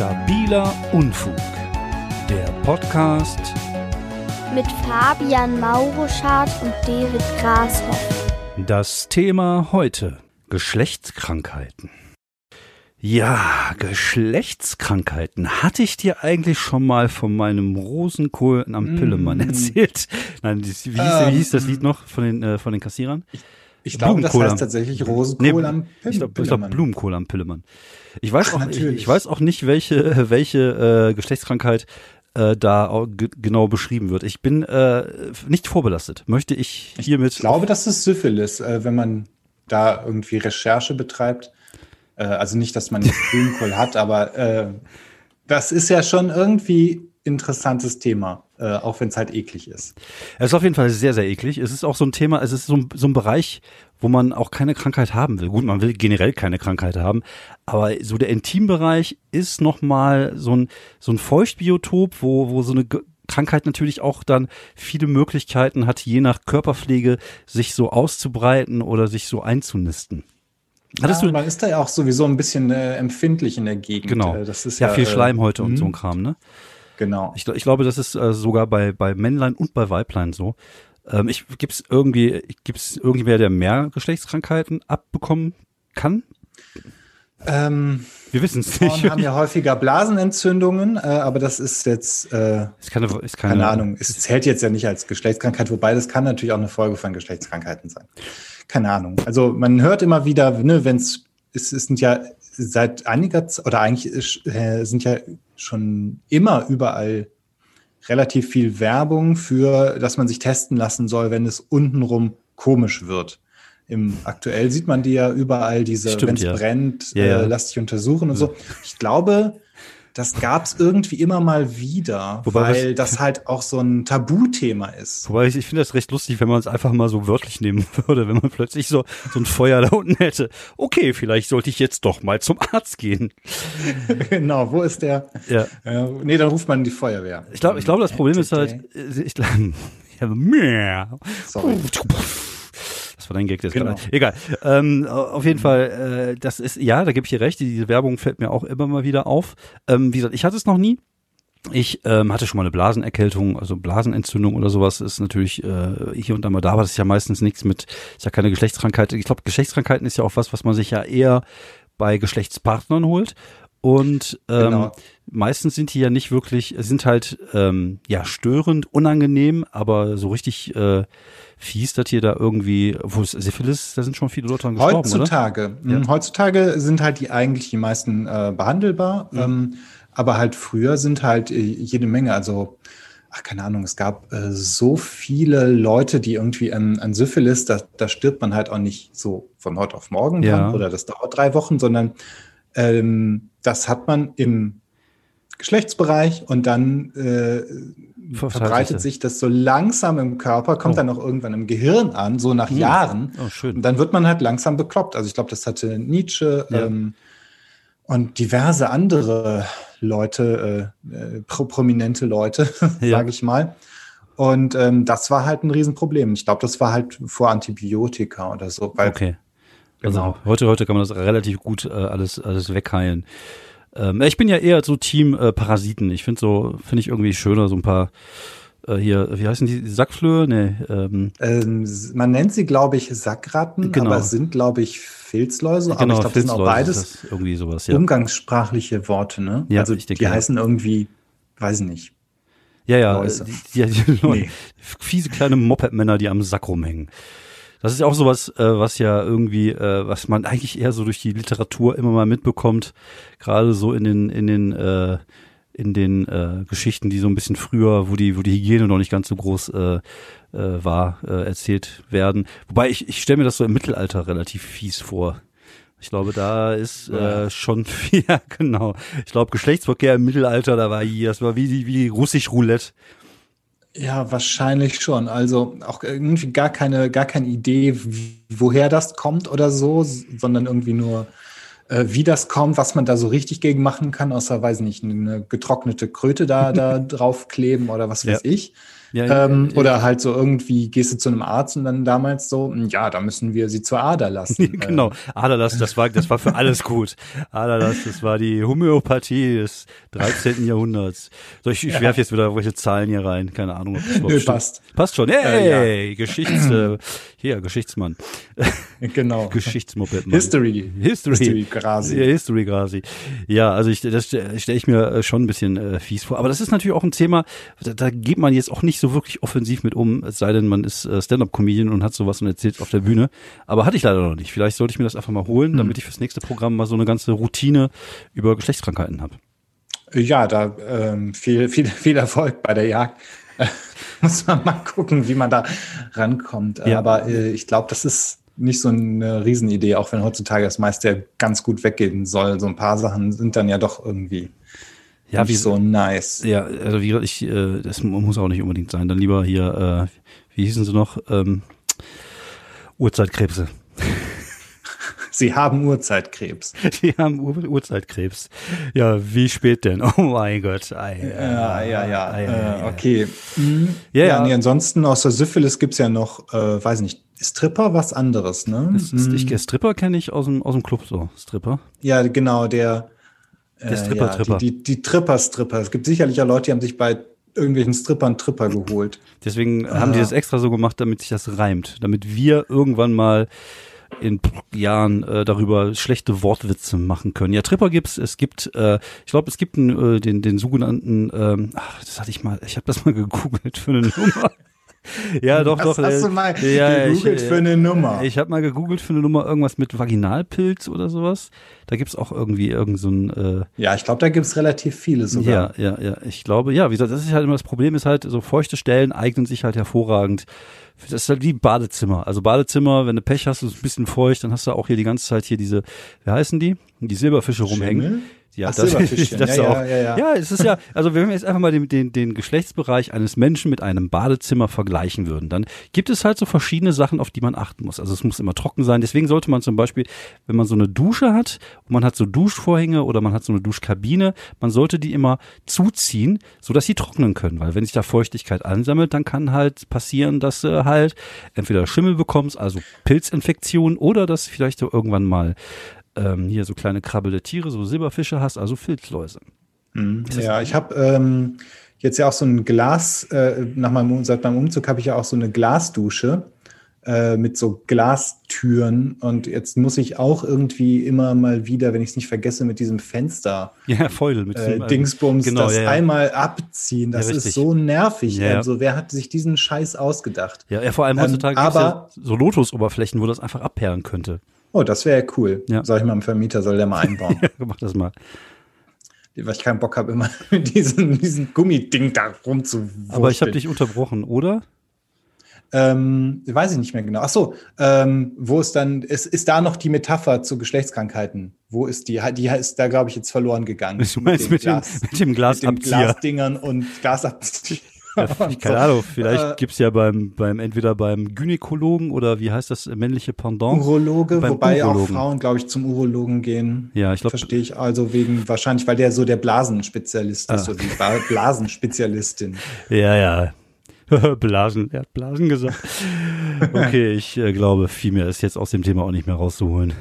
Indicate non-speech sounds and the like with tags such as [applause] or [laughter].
Stabiler Unfug. Der Podcast mit Fabian Mauruschardt und David Grashoff. Das Thema heute Geschlechtskrankheiten. Ja, Geschlechtskrankheiten. Hatte ich dir eigentlich schon mal von meinem Rosenkohl am Pillemann mm. [laughs] erzählt? Nein, wie hieß, ähm, wie hieß, das Lied noch von den, äh, von den Kassierern? Ich, ich glaube, das heißt tatsächlich Rosenkohl nee, am Pillemann. Ich glaube glaub, Blumenkohl am Pillemann. Ich weiß, auch, ich, ich, weiß auch nicht, welche, [laughs] welche äh, Geschlechtskrankheit äh, da genau beschrieben wird. Ich bin äh, nicht vorbelastet. Möchte ich hiermit. Ich glaube, das ist Syphilis, äh, wenn man da irgendwie Recherche betreibt. Äh, also nicht, dass man jetzt Blumenkohl hat, aber äh, das ist ja schon irgendwie interessantes Thema, äh, auch wenn es halt eklig ist. Es ist auf jeden Fall sehr, sehr eklig. Es ist auch so ein Thema, es ist so ein, so ein Bereich, wo man auch keine Krankheit haben will. Gut, man will generell keine Krankheit haben, aber so der Intimbereich ist nochmal so ein, so ein Feuchtbiotop, wo, wo so eine Krankheit natürlich auch dann viele Möglichkeiten hat, je nach Körperpflege sich so auszubreiten oder sich so einzunisten. Hattest ja, du man ist da ja auch sowieso ein bisschen äh, empfindlich in der Gegend. Genau. Äh, das ist ja, ja viel äh, und so ein mhm. Kram, ne? Genau. Ich, ich glaube, das ist äh, sogar bei, bei Männlein und bei Weiblein so. Ähm, ich, gibt's irgendwie, gibt's irgendwer, der mehr Geschlechtskrankheiten abbekommen kann? Ähm, wir wissen es nicht. Frauen haben ja häufiger Blasenentzündungen, äh, aber das ist jetzt äh, ist keine, ist keine, keine Ahnung. Es zählt jetzt ja nicht als Geschlechtskrankheit, wobei das kann natürlich auch eine Folge von Geschlechtskrankheiten sein. Keine Ahnung. Also man hört immer wieder, ne, wenn es es sind ja seit einiger Zeit, oder eigentlich äh, sind ja schon immer überall relativ viel Werbung für, dass man sich testen lassen soll, wenn es untenrum komisch wird. Im aktuell sieht man die ja überall diese, wenn es ja. brennt, ja, ja. Äh, lass dich untersuchen und so. Ich glaube, das gab es irgendwie immer mal wieder, Wobei weil das halt auch so ein Tabuthema ist. Wobei ich, ich finde das recht lustig, wenn man es einfach mal so wörtlich nehmen [laughs] würde, wenn man plötzlich so, so ein Feuer da unten hätte. Okay, vielleicht sollte ich jetzt doch mal zum Arzt gehen. [laughs] genau, wo ist der? Ja. Äh, nee, dann ruft man die Feuerwehr. Ich glaube, ich glaube, das Problem ist halt, äh, ich glaube, [laughs] Sorry war dein Gag, das genau. Egal. Ähm, auf jeden Fall, äh, das ist, ja, da gebe ich dir recht, diese Werbung fällt mir auch immer mal wieder auf. Ähm, wie gesagt, ich hatte es noch nie. Ich ähm, hatte schon mal eine Blasenerkältung, also Blasenentzündung oder sowas ist natürlich äh, hier und da mal da, aber das ist ja meistens nichts mit, ist ja keine Geschlechtskrankheit. Ich glaube, Geschlechtskrankheiten ist ja auch was, was man sich ja eher bei Geschlechtspartnern holt. Und ähm, genau. Meistens sind die ja nicht wirklich, sind halt ähm, ja störend, unangenehm, aber so richtig äh, fies, dass hier da irgendwie, wo es Syphilis, da sind schon viele Leute dran gestorben, Heutzutage? Ja. Mhm, heutzutage sind halt die eigentlich die meisten äh, behandelbar, mhm. ähm, aber halt früher sind halt äh, jede Menge, also ach, keine Ahnung, es gab äh, so viele Leute, die irgendwie an, an Syphilis, da, da stirbt man halt auch nicht so von heute auf morgen ja. oder das dauert drei Wochen, sondern ähm, das hat man im Geschlechtsbereich und dann äh, verbreitet sich das so langsam im Körper, kommt oh. dann auch irgendwann im Gehirn an, so nach hm. Jahren. Oh, schön. Und dann wird man halt langsam bekloppt. Also ich glaube, das hatte Nietzsche ja. ähm, und diverse andere Leute, äh, äh, pro prominente Leute, [laughs] ja. sage ich mal. Und ähm, das war halt ein Riesenproblem. Ich glaube, das war halt vor Antibiotika oder so. Okay. Also genau. heute, heute kann man das relativ gut äh, alles, alles wegheilen. Ähm, ich bin ja eher so Team äh, Parasiten. Ich finde so, finde ich irgendwie schöner, so ein paar äh, hier, wie heißen die, Sackflöhe? Nee, ähm, ähm, man nennt sie, glaube ich, Sackratten, genau. aber sind, glaube ich, Filzläuse. Genau, aber ich glaube, das sind auch beides irgendwie sowas, ja. umgangssprachliche Worte, ne? Ja, also die denke, heißen ja. irgendwie, weiß ich nicht. Ja, ja, die, die, die nee. [laughs] fiese kleine Moped-Männer, die am Sack rumhängen. Das ist ja auch sowas, äh, was ja irgendwie, äh, was man eigentlich eher so durch die Literatur immer mal mitbekommt, gerade so in den, in den, äh, in den äh, Geschichten, die so ein bisschen früher, wo die, wo die Hygiene noch nicht ganz so groß äh, äh, war, äh, erzählt werden. Wobei ich, ich stelle mir das so im Mittelalter relativ fies vor. Ich glaube, da ist äh, schon [laughs] viel, ja, genau. Ich glaube, Geschlechtsverkehr im Mittelalter, da war hier, das war wie, wie russisch Roulette. Ja, wahrscheinlich schon. Also auch irgendwie gar keine, gar keine Idee, woher das kommt oder so, sondern irgendwie nur, äh, wie das kommt, was man da so richtig gegen machen kann, außer, weiß nicht, eine getrocknete Kröte da, da [laughs] draufkleben oder was weiß ja. ich. Ja, ähm, oder halt so irgendwie gehst du zu einem Arzt und dann damals so, hm, ja, da müssen wir sie zur Ader [laughs] lassen. genau, Aderlass, das war, das war für alles gut. Aderlass, das war die Homöopathie des 13. Jahrhunderts. So, ich, ich ja. werfe jetzt wieder welche Zahlen hier rein, keine Ahnung. Ob das Nö, passt. Passt schon, hey, äh, ja. Geschichts, äh, hier, Geschichtsmann. [laughs] genau. Geschichtsmoped. History. History. History Grasi. Ja, History Grasi. Ja, also ich, das stelle ich mir äh, schon ein bisschen äh, fies vor. Aber das ist natürlich auch ein Thema, da, da geht man jetzt auch nicht so wirklich offensiv mit um, es sei denn, man ist äh, Stand-Up-Comedian und hat sowas und erzählt auf der Bühne. Aber hatte ich leider noch nicht. Vielleicht sollte ich mir das einfach mal holen, mhm. damit ich fürs nächste Programm mal so eine ganze Routine über Geschlechtskrankheiten habe. Ja, da ähm, viel, viel, viel Erfolg bei der Jagd. [laughs] Muss man mal gucken, wie man da rankommt. Ja. Aber äh, ich glaube, das ist nicht so eine Riesenidee, auch wenn heutzutage das meiste ganz gut weggehen soll. So ein paar Sachen sind dann ja doch irgendwie ja, wie so nice. Ja, also wie gesagt, ich, äh, das muss auch nicht unbedingt sein. Dann lieber hier, äh, wie hießen sie noch? Ähm, Urzeitkrebse. [laughs] Sie haben Urzeitkrebs. [laughs] Sie haben Ur Urzeitkrebs. Ja, wie spät denn? [laughs] Oh mein Gott. Ei, ja, ja, ja. Ei, äh, okay. Mhm. Ja, ja. Nee, ansonsten außer Syphilis gibt's ja noch, äh, weiß nicht, Stripper was anderes, ne? Ist, ist, ich, mhm. Stripper kenne ich aus dem, aus dem Club so. Stripper. Ja, genau, der der Stripper, ja, Tripper. Die, die, die Tripper-Stripper. Es gibt sicherlich auch Leute, die haben sich bei irgendwelchen Strippern Tripper geholt. Deswegen ah. haben die das extra so gemacht, damit sich das reimt. Damit wir irgendwann mal in Jahren äh, darüber schlechte Wortwitze machen können. Ja, Tripper gibt's. Es gibt, äh, ich glaube, es gibt einen, äh, den, den sogenannten, ähm, ach, das hatte ich mal, ich habe das mal gegoogelt für eine Nummer. [laughs] Ja, doch, Was doch. Hast äh, du mal ja, gegoogelt ich, für eine Nummer? Ich habe mal gegoogelt für eine Nummer irgendwas mit Vaginalpilz oder sowas. Da gibt's auch irgendwie irgend so ein. Äh, ja, ich glaube, da gibt's relativ viele sogar. Ja, ja, ja. Ich glaube, ja, wie gesagt, das ist halt immer das Problem, ist halt, so feuchte Stellen eignen sich halt hervorragend. Das ist halt wie Badezimmer. Also Badezimmer, wenn du Pech hast, ist ein bisschen feucht, dann hast du auch hier die ganze Zeit hier diese, wie heißen die? Die Silberfische rumhängen. Schimmel? Ja, Ach, das, [laughs] das ja, auch. Ja, ja, ja. es ist ja, also wenn wir jetzt einfach mal den, den, den Geschlechtsbereich eines Menschen mit einem Badezimmer vergleichen würden, dann gibt es halt so verschiedene Sachen, auf die man achten muss. Also es muss immer trocken sein. Deswegen sollte man zum Beispiel, wenn man so eine Dusche hat und man hat so Duschvorhänge oder man hat so eine Duschkabine, man sollte die immer zuziehen, so dass sie trocknen können. Weil wenn sich da Feuchtigkeit ansammelt, dann kann halt passieren, dass du halt entweder Schimmel bekommst, also Pilzinfektion, oder dass vielleicht du irgendwann mal ähm, hier so kleine krabbelde Tiere, so Silberfische hast, also Filzläuse. Mhm. Ja, ich habe ähm, jetzt ja auch so ein Glas, äh, nach meinem, seit meinem Umzug habe ich ja auch so eine Glasdusche äh, mit so Glastüren und jetzt muss ich auch irgendwie immer mal wieder, wenn ich es nicht vergesse, mit diesem Fenster ja, Feudel, mit äh, Dingsbums genau, das ja, ja. einmal abziehen. Das ja, ist so nervig. Also wer hat sich diesen Scheiß ausgedacht? Ja, ja vor allem ähm, heutzutage ähm, aber, so Lotus-Oberflächen, wo das einfach abperlen könnte. Oh, das wäre cool. Ja. Sag ich mal, dem Vermieter soll der mal einbauen. [laughs] ja, mach das mal. Weil ich keinen Bock habe, immer [laughs] mit diesem, diesem Gummiding da rumzuwurschteln. Aber ich habe dich unterbrochen, oder? Ähm, weiß ich nicht mehr genau. Ach so, ähm, wo ist dann, ist, ist da noch die Metapher zu Geschlechtskrankheiten? Wo ist die? Die ist da, glaube ich, jetzt verloren gegangen. Du meinst mit dem, mit dem, Glasabzieher? Mit dem Glasdingern und Glasabzieher. Ja, [laughs] keine. Ahnung, vielleicht äh, gibt's ja beim, beim, entweder beim Gynäkologen oder wie heißt das männliche Pendant? Urologe, wobei Urologen. auch Frauen, glaube ich, zum Urologen gehen. Ja, ich glaube. Verstehe ich also wegen, wahrscheinlich, weil der so der Blasenspezialist ist, ah. so die Blasenspezialistin. ja, ja. [laughs] Blasen, er hat Blasen gesagt. [laughs] Okay, ich äh, glaube, viel mehr ist jetzt aus dem Thema auch nicht mehr rauszuholen.